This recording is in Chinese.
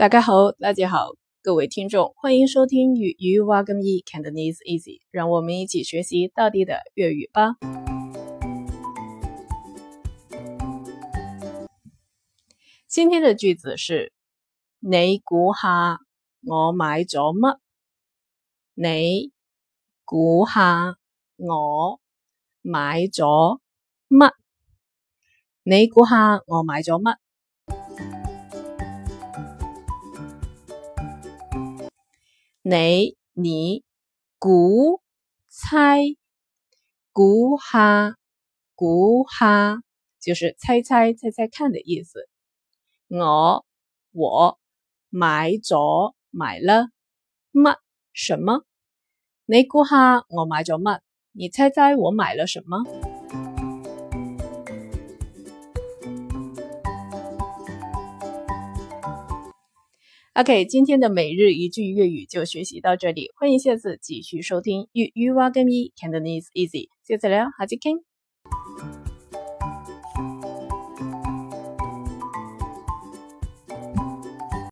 大家好，大家好，各位听众，欢迎收听粤语挖根易 Cantonese Easy，让我们一起学习到底的粤语吧。今天的句子是：你估下我买咗乜？你估下我买咗乜？你估下我买咗乜？你你估猜估下估下，就是猜猜猜猜看的意思。我我买咗买了乜什么？你估下我买咗乜？你猜猜我买了什么？OK，今天的每日一句粤语就学习到这里，欢迎下次继续收听粤语挖根易 Cantonese Easy，下次聊，下次见。